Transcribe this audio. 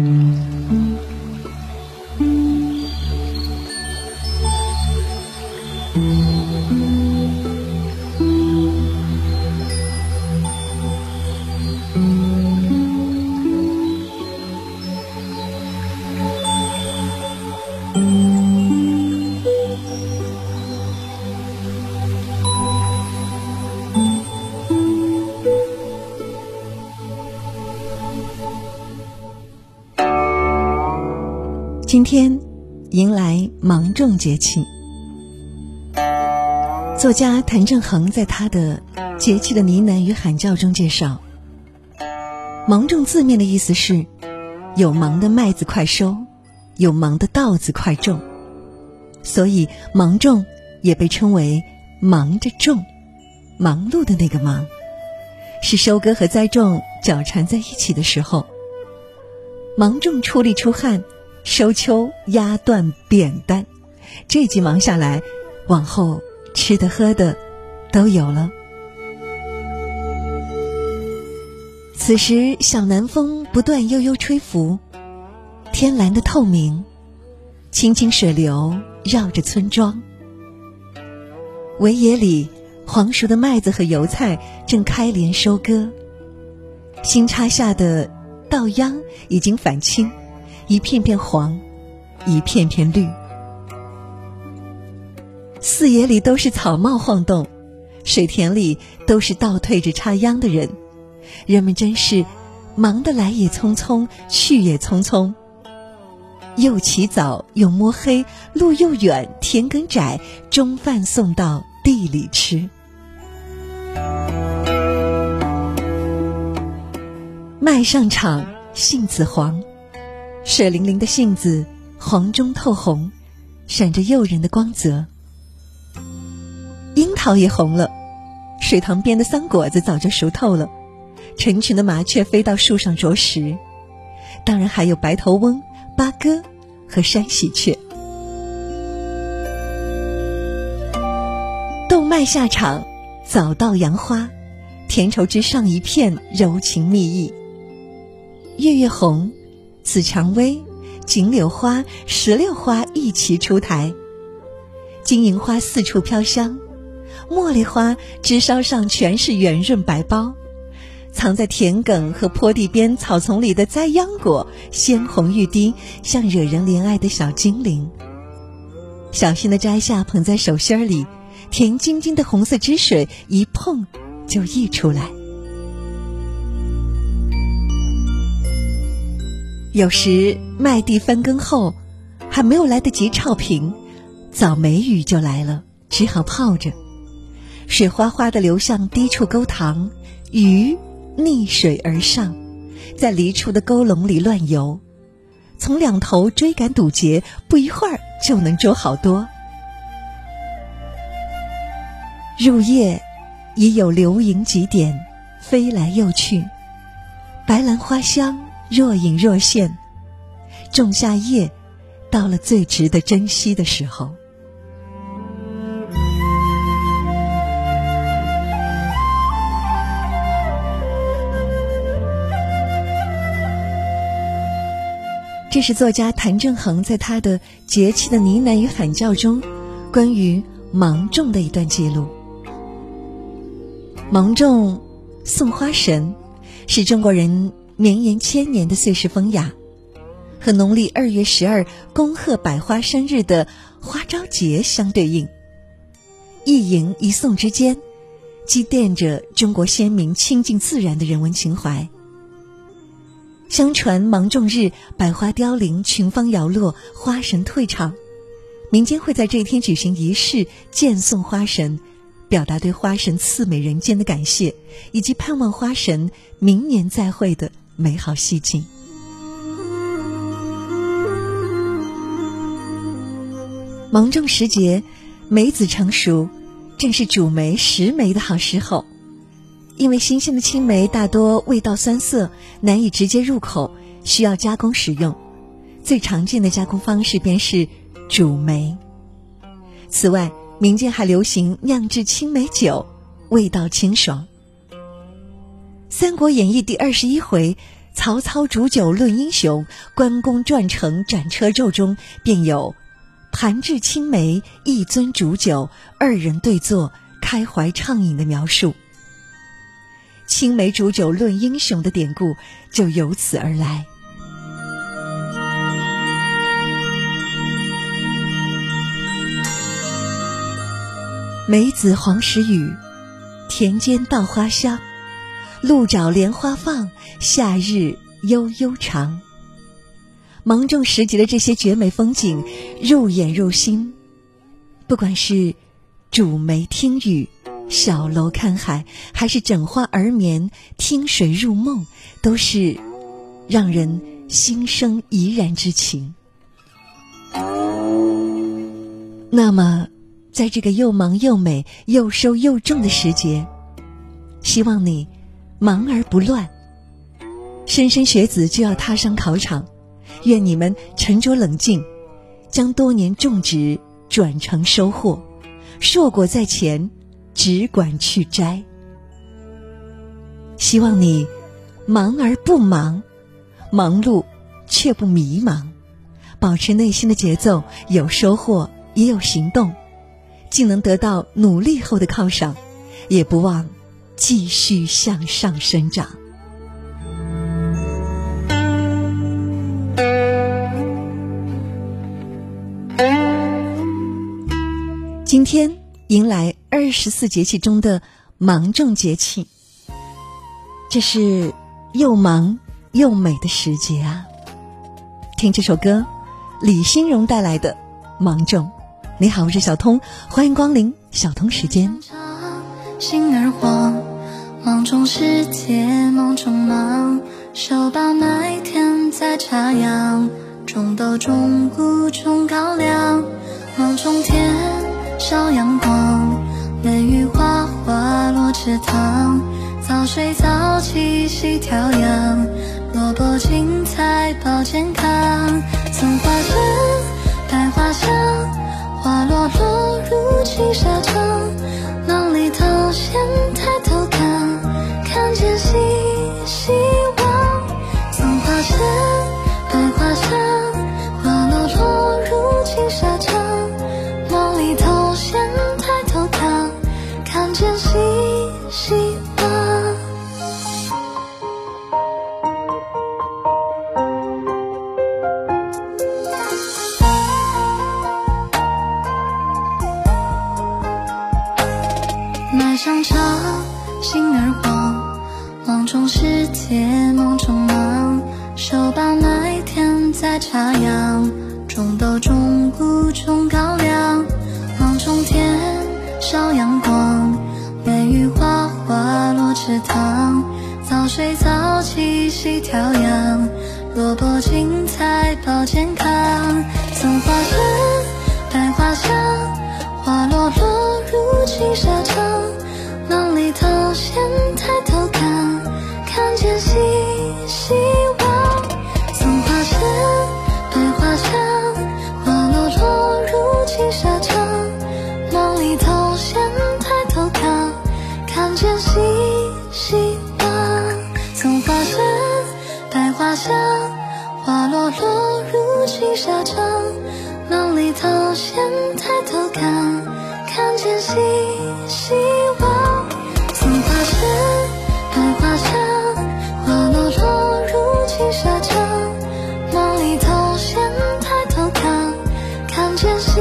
Mm-hmm. 今天迎来芒种节气。作家谭正恒在他的《节气的呢喃与喊叫》中介绍，芒种字面的意思是有芒的麦子快收，有芒的稻子快种，所以芒种也被称为忙着种，忙碌的那个忙，是收割和栽种搅缠在一起的时候。芒种出力出汗。收秋压断扁担，这几忙下来，往后吃的喝的都有了。此时小南风不断悠悠吹拂，天蓝的透明，清清水流绕着村庄。围野里黄熟的麦子和油菜正开镰收割，新插下的稻秧已经返青。一片片黄，一片片绿，四野里都是草帽晃动，水田里都是倒退着插秧的人，人们真是忙得来也匆匆，去也匆匆。又起早又摸黑，路又远，田埂窄，中饭送到地里吃。麦上场，杏子黄。水灵灵的杏子，黄中透红，闪着诱人的光泽。樱桃也红了，水塘边的桑果子早就熟透了，成群的麻雀飞到树上啄食。当然还有白头翁、八哥和山喜鹊。豆麦下场，早到杨花，田畴之上一片柔情蜜意。月月红。紫蔷薇、锦柳花、石榴花一齐出台，金银花四处飘香，茉莉花枝梢上全是圆润白苞，藏在田埂和坡地边草丛里的栽秧果鲜红欲滴，像惹人怜爱的小精灵。小心的摘下，捧在手心里，甜津津的红色汁水一碰就溢出来。有时麦地翻耕后，还没有来得及炒平，早梅雨就来了，只好泡着。水哗哗的流向低处沟塘，鱼逆水而上，在离处的沟笼里乱游，从两头追赶堵截，不一会儿就能捉好多。入夜，已有流萤几点，飞来又去，白兰花香。若隐若现，仲夏夜，到了最值得珍惜的时候。这是作家谭正恒在他的《节气的呢喃与喊叫》中，关于芒种的一段记录。芒种，送花神，是中国人。绵延千年的岁时风雅，和农历二月十二恭贺百花生日的花朝节相对应，一迎一送之间，积淀着中国先民亲近自然的人文情怀。相传芒种日，百花凋零，群芳摇落，花神退场，民间会在这一天举行仪式，见送花神，表达对花神赐美人间的感谢，以及盼望花神明年再会的。美好细境。芒种时节，梅子成熟，正是煮梅、食梅的好时候。因为新鲜的青梅大多味道酸涩，难以直接入口，需要加工使用。最常见的加工方式便是煮梅。此外，民间还流行酿制青梅酒，味道清爽。《三国演义》第二十一回，曹操煮酒论英雄，关公传承斩车胄中便有“盘至青梅，一樽煮酒，二人对坐，开怀畅饮”的描述。青梅煮酒论英雄的典故就由此而来。梅子黄时雨，田间稻花香。鹿爪莲花放，夏日悠悠长。芒种时节的这些绝美风景，入眼入心。不管是煮梅听雨、小楼看海，还是枕花而眠、听水入梦，都是让人心生怡然之情。那么，在这个又忙又美、又收又重的时节，希望你。忙而不乱，莘莘学子就要踏上考场，愿你们沉着冷静，将多年种植转成收获。硕果在前，只管去摘。希望你忙而不忙，忙碌却不迷茫，保持内心的节奏，有收获也有行动，既能得到努力后的犒赏，也不忘。继续向上生长。今天迎来二十四节气中的芒种节气，这是又忙又美的时节啊！听这首歌，李欣荣带来的《芒种》。你好，我是小通，欢迎光临小通时间。心儿慌。梦中时节忙中忙，收把麦田在插秧，种豆种谷种高粱。梦中天烧阳光，梅雨花花落池塘。早睡早起细调养，萝卜青菜保健康。葱花香，百花香，花落落入青纱麦上茶，心儿慌。芒种时节忙中忙，收把麦田在插秧，种豆种谷种高粱。忙种天少阳光，梅雨花花落池塘。早睡早起细调养，萝卜青菜保健康。松花香，百花香，落落入青纱帐。忙里偷闲抬头看。看见希希望，松花香，百花香，花落落入青纱帐。梦里偷闲抬头看，看见希希望，松花香，百花香，花落落入青纱帐。梦里偷闲抬头看，看见新希望松花石百花香花落落入青纱帐梦里头闲抬头看看见希